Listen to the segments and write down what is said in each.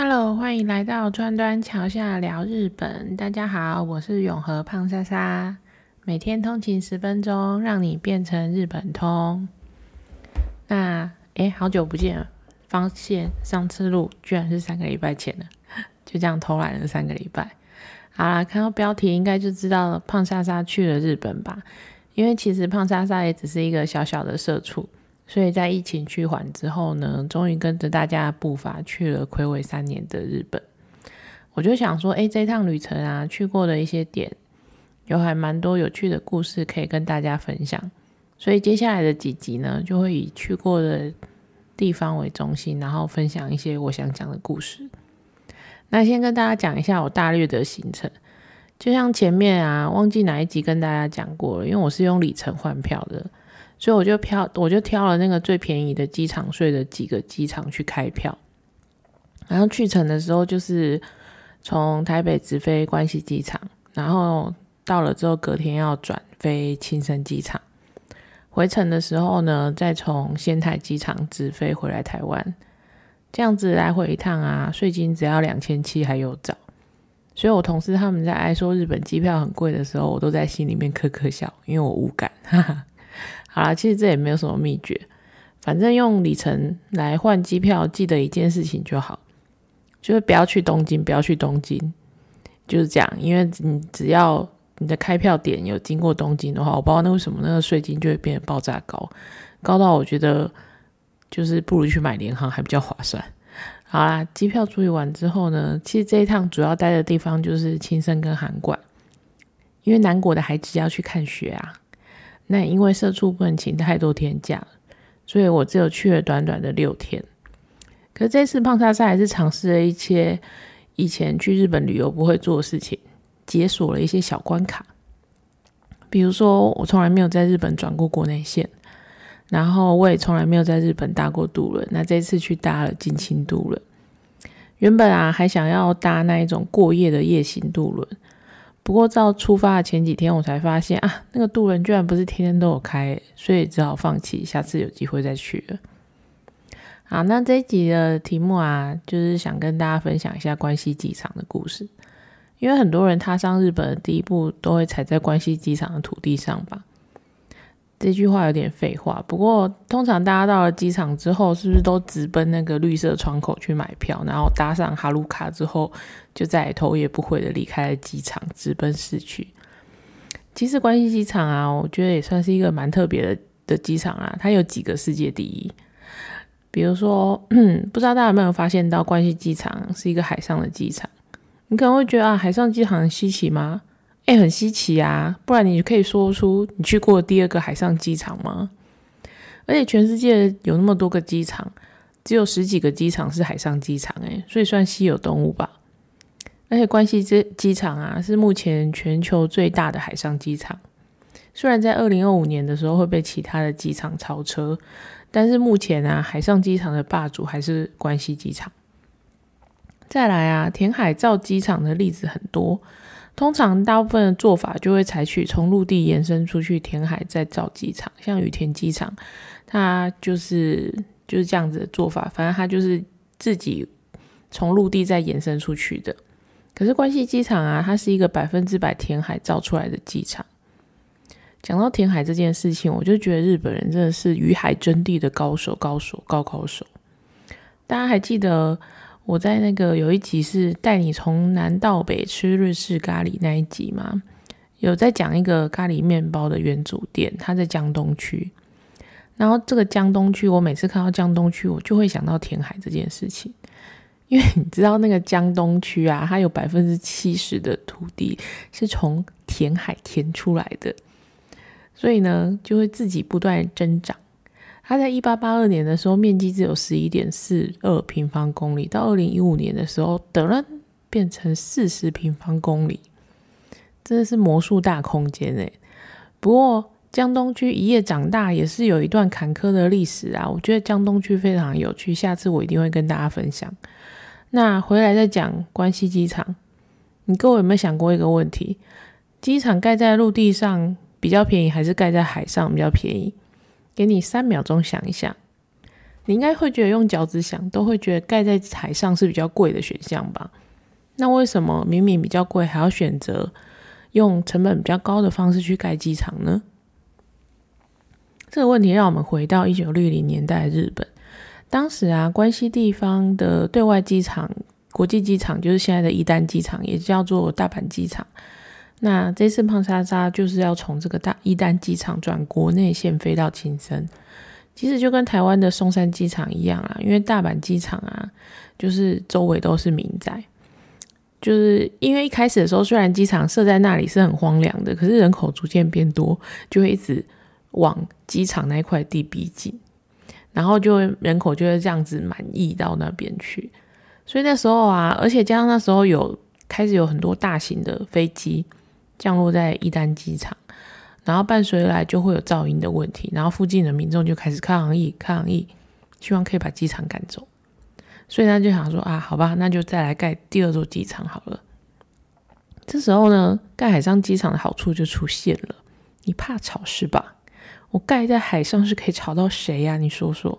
Hello，欢迎来到川端桥下聊日本。大家好，我是永和胖莎莎，每天通勤十分钟，让你变成日本通。那诶，好久不见，发现上次录居然是三个礼拜前了，就这样偷懒了三个礼拜。好啦，看到标题应该就知道胖莎莎去了日本吧？因为其实胖莎莎也只是一个小小的社畜。所以在疫情趋缓之后呢，终于跟着大家的步伐去了魁违三年的日本。我就想说，哎，这趟旅程啊，去过的一些点，有还蛮多有趣的故事可以跟大家分享。所以接下来的几集呢，就会以去过的地方为中心，然后分享一些我想讲的故事。那先跟大家讲一下我大略的行程，就像前面啊，忘记哪一集跟大家讲过了，因为我是用里程换票的。所以我就挑，我就挑了那个最便宜的机场税的几个机场去开票，然后去程的时候就是从台北直飞关西机场，然后到了之后隔天要转飞青森机场，回程的时候呢再从仙台机场直飞回来台湾，这样子来回一趟啊，税金只要两千七还有找，所以我同事他们在爱说日本机票很贵的时候，我都在心里面呵呵笑，因为我无感，哈哈。好啦，其实这也没有什么秘诀，反正用里程来换机票，记得一件事情就好，就是不要去东京，不要去东京，就是这样。因为你只要你的开票点有经过东京的话，我不知道那为什么那个税金就会变得爆炸高，高到我觉得就是不如去买联航还比较划算。好啦，机票处理完之后呢，其实这一趟主要待的地方就是青森跟函馆，因为南国的孩子要去看雪啊。那因为社畜不能请太多天假，所以我只有去了短短的六天。可是这次胖莎莎还是尝试了一些以前去日本旅游不会做的事情，解锁了一些小关卡。比如说，我从来没有在日本转过国内线，然后我也从来没有在日本搭过渡轮。那这次去搭了近亲渡轮，原本啊还想要搭那一种过夜的夜行渡轮。不过，到出发的前几天，我才发现啊，那个渡轮居然不是天天都有开，所以只好放弃，下次有机会再去了。好，那这一集的题目啊，就是想跟大家分享一下关西机场的故事，因为很多人踏上日本的第一步，都会踩在关西机场的土地上吧。这句话有点废话，不过通常大家到了机场之后，是不是都直奔那个绿色窗口去买票，然后搭上哈鲁卡之后，就再头也不回的离开了机场，直奔市区？其实关西机场啊，我觉得也算是一个蛮特别的的机场啊，它有几个世界第一，比如说，不知道大家有没有发现到关西机场是一个海上的机场？你可能会觉得啊，海上机场很稀奇吗？哎，很稀奇啊！不然你可以说出你去过第二个海上机场吗？而且全世界有那么多个机场，只有十几个机场是海上机场，哎，所以算稀有动物吧。而且关西这机场啊，是目前全球最大的海上机场。虽然在二零二五年的时候会被其他的机场超车，但是目前啊，海上机场的霸主还是关西机场。再来啊，填海造机场的例子很多。通常大部分的做法就会采取从陆地延伸出去填海再造机场，像羽田机场，它就是就是这样子的做法。反正它就是自己从陆地再延伸出去的。可是关西机场啊，它是一个百分之百填海造出来的机场。讲到填海这件事情，我就觉得日本人真的是与海争地的高手，高手，高高手。大家还记得？我在那个有一集是带你从南到北吃日式咖喱那一集嘛，有在讲一个咖喱面包的原主店，它在江东区。然后这个江东区，我每次看到江东区，我就会想到填海这件事情，因为你知道那个江东区啊，它有百分之七十的土地是从填海填出来的，所以呢，就会自己不断增长。它在一八八二年的时候，面积只有十一点四二平方公里，到二零一五年的时候，等了变成四十平方公里，真的是魔术大空间诶。不过江东区一夜长大也是有一段坎坷的历史啊，我觉得江东区非常有趣，下次我一定会跟大家分享。那回来再讲关西机场，你各位有没有想过一个问题？机场盖在陆地上比较便宜，还是盖在海上比较便宜？给你三秒钟想一想，你应该会觉得用脚趾想，都会觉得盖在海上是比较贵的选项吧？那为什么明明比较贵，还要选择用成本比较高的方式去盖机场呢？这个问题让我们回到一九六零年代日本，当时啊，关西地方的对外机场、国际机场就是现在的一丹机场，也叫做大阪机场。那这次胖莎莎就是要从这个大一丹机场转国内线飞到青森。其实就跟台湾的松山机场一样啊，因为大阪机场啊，就是周围都是民宅，就是因为一开始的时候，虽然机场设在那里是很荒凉的，可是人口逐渐变多，就会一直往机场那一块地逼近，然后就人口就会这样子满溢到那边去。所以那时候啊，而且加上那时候有开始有很多大型的飞机降落在伊丹机场。然后伴随来就会有噪音的问题，然后附近的民众就开始抗议抗议，希望可以把机场赶走。所以他就想说啊，好吧，那就再来盖第二座机场好了。这时候呢，盖海上机场的好处就出现了。你怕吵是吧？我盖在海上是可以吵到谁呀？你说说。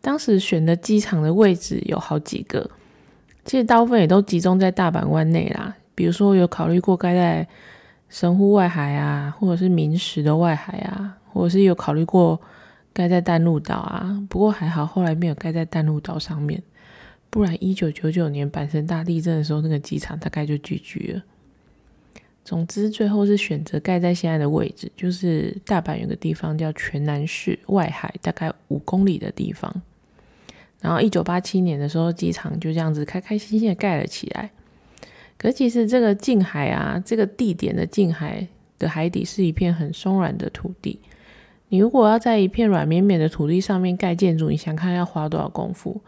当时选的机场的位置有好几个，其实大部分也都集中在大阪湾内啦。比如说有考虑过盖在。神户外海啊，或者是明石的外海啊，或者是有考虑过盖在淡路岛啊，不过还好后来没有盖在淡路岛上面，不然一九九九年阪神大地震的时候，那个机场大概就聚居了。总之，最后是选择盖在现在的位置，就是大阪有个地方叫泉南市外海，大概五公里的地方。然后一九八七年的时候，机场就这样子开开心心的盖了起来。可其实这个近海啊，这个地点的近海的海底是一片很松软的土地。你如果要在一片软绵绵的土地上面盖建筑，你想看要花多少功夫？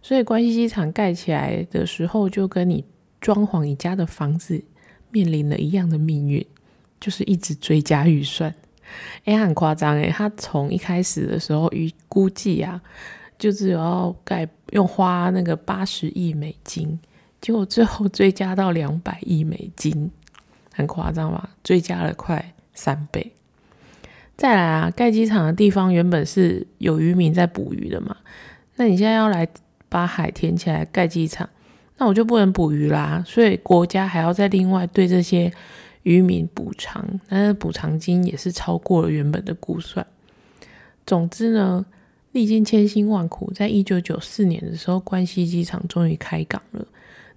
所以关西机场盖起来的时候，就跟你装潢你家的房子面临了一样的命运，就是一直追加预算。哎，很夸张哎，他从一开始的时候预估计啊，就只有要盖用花那个八十亿美金。结果最后追加到两百亿美金，很夸张吧？追加了快三倍。再来啊，盖机场的地方原本是有渔民在捕鱼的嘛，那你现在要来把海填起来盖机场，那我就不能捕鱼啦。所以国家还要再另外对这些渔民补偿，但是补偿金也是超过了原本的估算。总之呢，历经千辛万苦，在一九九四年的时候，关西机场终于开港了。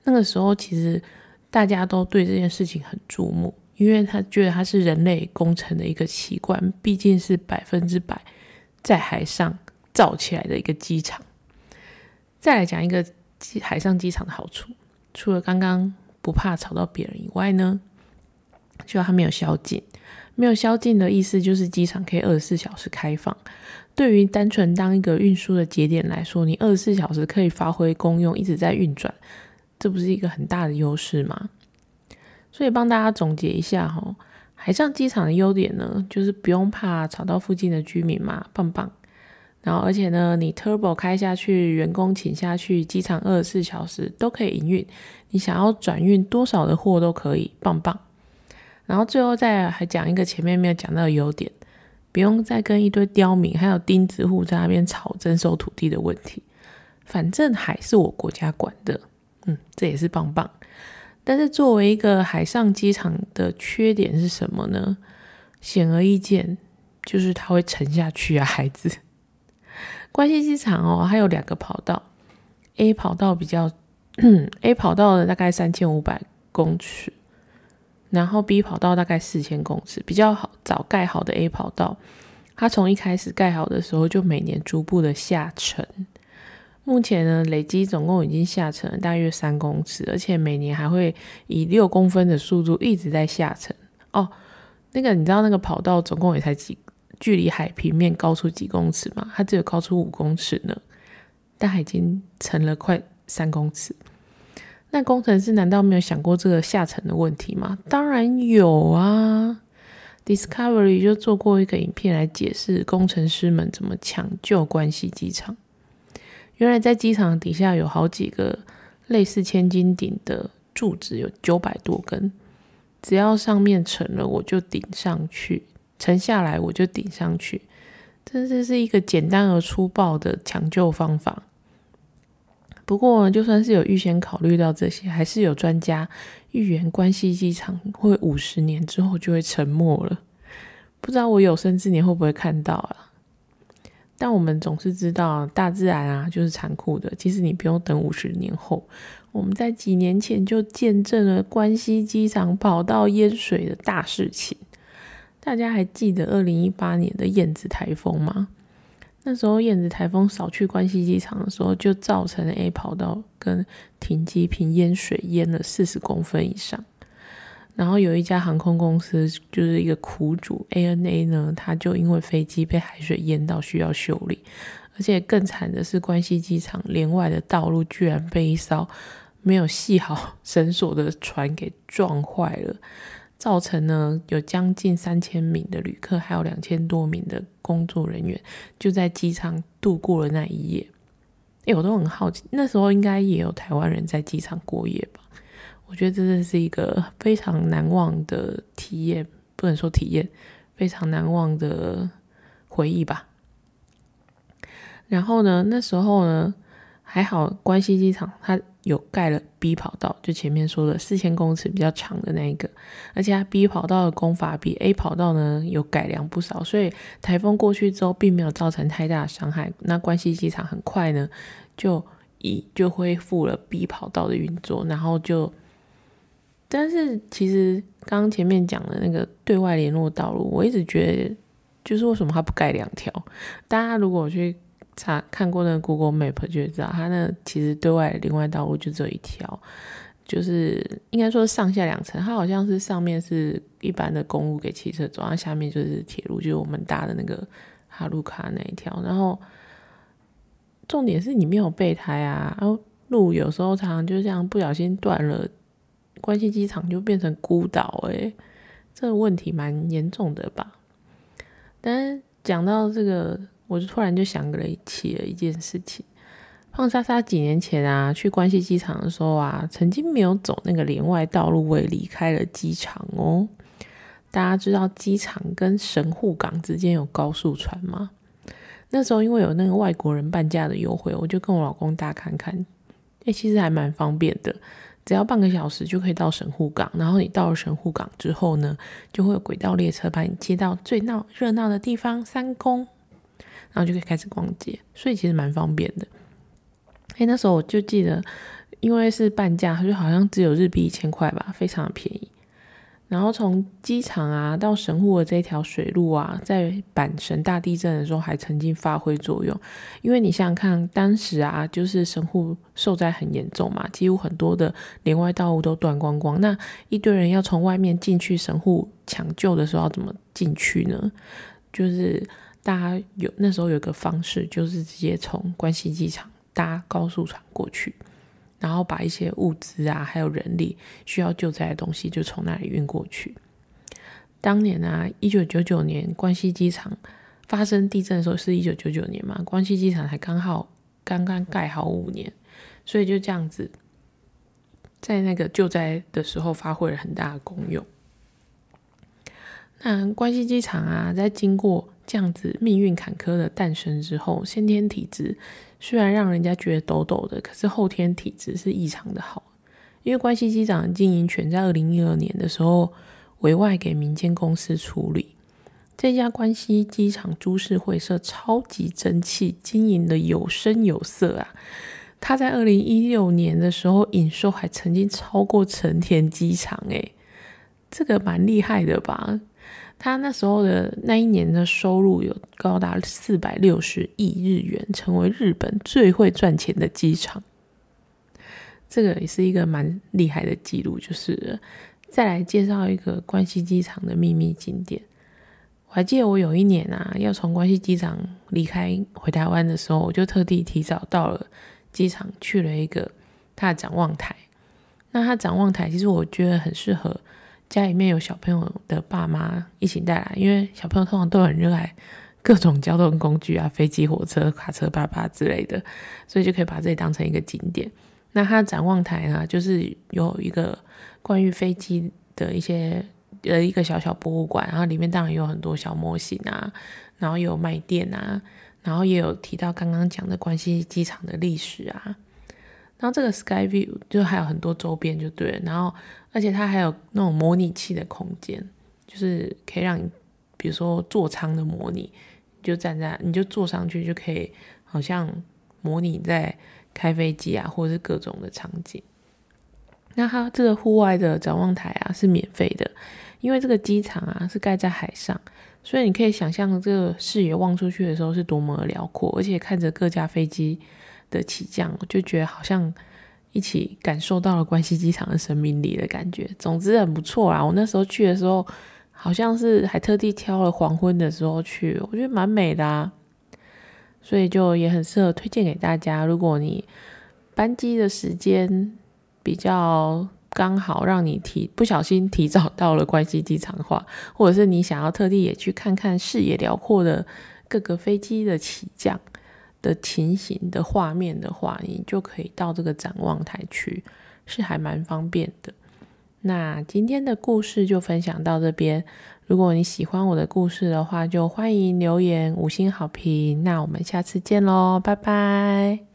那个时候，其实大家都对这件事情很注目，因为他觉得它是人类工程的一个奇观，毕竟是百分之百在海上造起来的一个机场。再来讲一个海上机场的好处，除了刚刚不怕吵到别人以外呢，就它没有宵禁。没有宵禁的意思就是机场可以二十四小时开放。对于单纯当一个运输的节点来说，你二十四小时可以发挥功用，一直在运转。这不是一个很大的优势吗？所以帮大家总结一下哈，海上机场的优点呢，就是不用怕吵到附近的居民嘛，棒棒。然后而且呢，你 turbo 开下去，员工请下去，机场二十四小时都可以营运，你想要转运多少的货都可以，棒棒。然后最后再还讲一个前面没有讲到的优点，不用再跟一堆刁民还有钉子户在那边吵征收土地的问题，反正海是我国家管的。嗯，这也是棒棒。但是作为一个海上机场的缺点是什么呢？显而易见，就是它会沉下去啊，孩子。关西机场哦，它有两个跑道，A 跑道比较，A 跑道的大概三千五百公尺，然后 B 跑道大概四千公尺，比较好早盖好的 A 跑道，它从一开始盖好的时候就每年逐步的下沉。目前呢，累积总共已经下沉了大约三公尺，而且每年还会以六公分的速度一直在下沉。哦，那个你知道那个跑道总共也才几距离海平面高出几公尺吗？它只有高出五公尺呢，但已经沉了快三公尺。那工程师难道没有想过这个下沉的问题吗？当然有啊，Discovery 就做过一个影片来解释工程师们怎么抢救关西机场。原来在机场底下有好几个类似千斤顶的柱子，有九百多根。只要上面沉了，我就顶上去；沉下来，我就顶上去。这这是一个简单而粗暴的抢救方法。不过，就算是有预先考虑到这些，还是有专家预言关西机场会五十年之后就会沉没了。不知道我有生之年会不会看到啊？但我们总是知道，大自然啊就是残酷的。其实你不用等五十年后，我们在几年前就见证了关西机场跑道淹水的大事情。大家还记得二零一八年的燕子台风吗？那时候燕子台风扫去关西机场的时候，就造成 A 跑道跟停机坪淹水淹了四十公分以上。然后有一家航空公司就是一个苦主 ANA 呢，它就因为飞机被海水淹到需要修理，而且更惨的是关西机场连外的道路居然被一艘没有系好绳索的船给撞坏了。造成呢，有将近三千名的旅客，还有两千多名的工作人员，就在机场度过了那一夜。哎，我都很好奇，那时候应该也有台湾人在机场过夜吧？我觉得真的是一个非常难忘的体验，不能说体验，非常难忘的回忆吧。然后呢，那时候呢，还好关西机场它。有盖了 B 跑道，就前面说的四千公尺比较长的那一个，而且它 B 跑道的工法比 A 跑道呢有改良不少，所以台风过去之后并没有造成太大的伤害。那关西机场很快呢就以就恢复了 B 跑道的运作，然后就，但是其实刚前面讲的那个对外联络道路，我一直觉得就是为什么它不盖两条？大家如果去。查看过那个 Google Map 就知道，它那其实对外另外道路就只有一条，就是应该说上下两层。它好像是上面是一般的公路给汽车走，然后下面就是铁路，就是我们搭的那个哈鲁卡那一条。然后重点是你没有备胎啊，然后路有时候常常就这样不小心断了，关西机场就变成孤岛。诶，这个问题蛮严重的吧？但讲到这个。我就突然就想起了一件事情，胖莎莎几年前啊去关西机场的时候啊，曾经没有走那个连外道路，未离开了机场哦。大家知道机场跟神户港之间有高速船吗？那时候因为有那个外国人半价的优惠，我就跟我老公大看看，哎，其实还蛮方便的，只要半个小时就可以到神户港。然后你到了神户港之后呢，就会有轨道列车把你接到最闹热闹的地方三宫。然后就可以开始逛街，所以其实蛮方便的。哎，那时候我就记得，因为是半价，它就好像只有日币一千块吧，非常的便宜。然后从机场啊到神户的这条水路啊，在阪神大地震的时候还曾经发挥作用。因为你想想看，当时啊，就是神户受灾很严重嘛，几乎很多的连外道路都断光光。那一堆人要从外面进去神户抢救的时候，要怎么进去呢？就是。大家有那时候有个方式，就是直接从关西机场搭高速船过去，然后把一些物资啊，还有人力需要救灾的东西，就从那里运过去。当年啊，一九九九年关西机场发生地震的时候，是一九九九年嘛？关西机场才刚好刚刚盖好五年，所以就这样子，在那个救灾的时候发挥了很大的功用。那关西机场啊，在经过这样子命运坎坷的诞生之后，先天体质虽然让人家觉得抖抖的，可是后天体质是异常的好。因为关西机场的经营权在二零一二年的时候委外给民间公司处理。这家关西机场株式会社超级争气，经营的有声有色啊！他在二零一六年的时候营收还曾经超过成田机场，诶，这个蛮厉害的吧？他那时候的那一年的收入有高达四百六十亿日元，成为日本最会赚钱的机场。这个也是一个蛮厉害的记录。就是再来介绍一个关西机场的秘密景点。我还记得我有一年啊，要从关西机场离开回台湾的时候，我就特地提早到了机场，去了一个它的展望台。那它展望台其实我觉得很适合。家里面有小朋友的爸妈一起带来，因为小朋友通常都很热爱各种交通工具啊，飞机、火车、卡车、爸爸之类的，所以就可以把这里当成一个景点。那它展望台呢，就是有一个关于飞机的一些呃一个小小博物馆，然后里面当然有很多小模型啊，然后也有卖店啊，然后也有提到刚刚讲的关西机场的历史啊。然后这个 Sky View 就还有很多周边就对了，然后而且它还有那种模拟器的空间，就是可以让你，比如说座舱的模拟，就站在你就坐上去就可以，好像模拟在开飞机啊，或者是各种的场景。那它这个户外的展望台啊是免费的，因为这个机场啊是盖在海上，所以你可以想象这个视野望出去的时候是多么的辽阔，而且看着各架飞机。的起降，就觉得好像一起感受到了关西机场的生命力的感觉。总之很不错啊！我那时候去的时候，好像是还特地挑了黄昏的时候去，我觉得蛮美的啊。所以就也很适合推荐给大家。如果你班机的时间比较刚好，让你提不小心提早到了关西机场的话，或者是你想要特地也去看看视野辽阔的各个飞机的起降。的情形的画面的话，你就可以到这个展望台去，是还蛮方便的。那今天的故事就分享到这边。如果你喜欢我的故事的话，就欢迎留言五星好评。那我们下次见喽，拜拜。